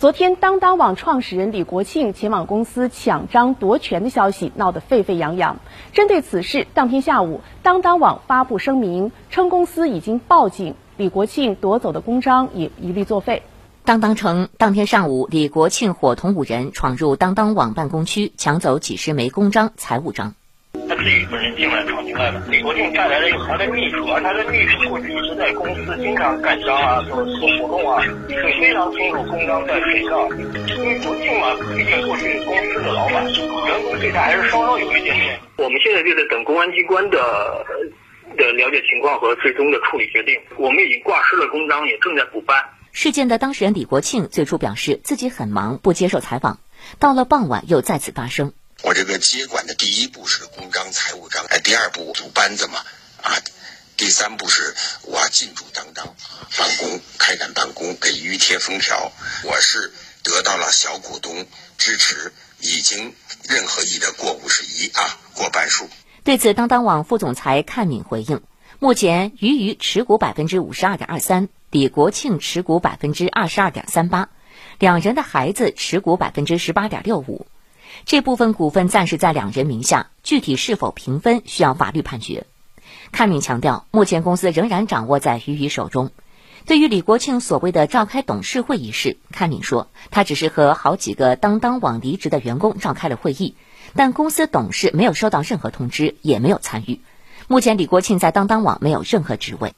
昨天，当当网创始人李国庆前往公司抢章夺权的消息闹得沸沸扬扬。针对此事，当天下午，当当网发布声明称，公司已经报警，李国庆夺走的公章也一律作废。当当称，当天上午，李国庆伙同五人闯入当当网办公区，抢走几十枚公章、财务章。他自己本人进来闯进来的。李国庆带来了一个他的秘书，而他的秘书过去一直在公司经常干章啊，做做活动啊，所以非常清楚公章在谁上。因为国庆嘛，毕竟过去是公司的老板，员工对他还是稍稍有一点点。我们现在就在等公安机关的的了解情况和最终的处理决定。我们已经挂失了公章，也正在补办。事件的当事人李国庆最初表示自己很忙，不接受采访。到了傍晚，又再次发声。接管的第一步是公章、财务章，哎，第二步组班子嘛，啊，第三步是我进驻当当，办公开展办公，给予贴封条。我是得到了小股东支持，已经任何一的过五十一啊，过半数。对此，当当网副总裁阚敏回应：目前俞渝持股百分之五十二点二三，李国庆持股百分之二十二点三八，两人的孩子持股百分之十八点六五。这部分股份暂时在两人名下，具体是否平分需要法律判决。阚敏强调，目前公司仍然掌握在俞渝手中。对于李国庆所谓的召开董事会一事，阚敏说，他只是和好几个当当网离职的员工召开了会议，但公司董事没有收到任何通知，也没有参与。目前，李国庆在当当网没有任何职位。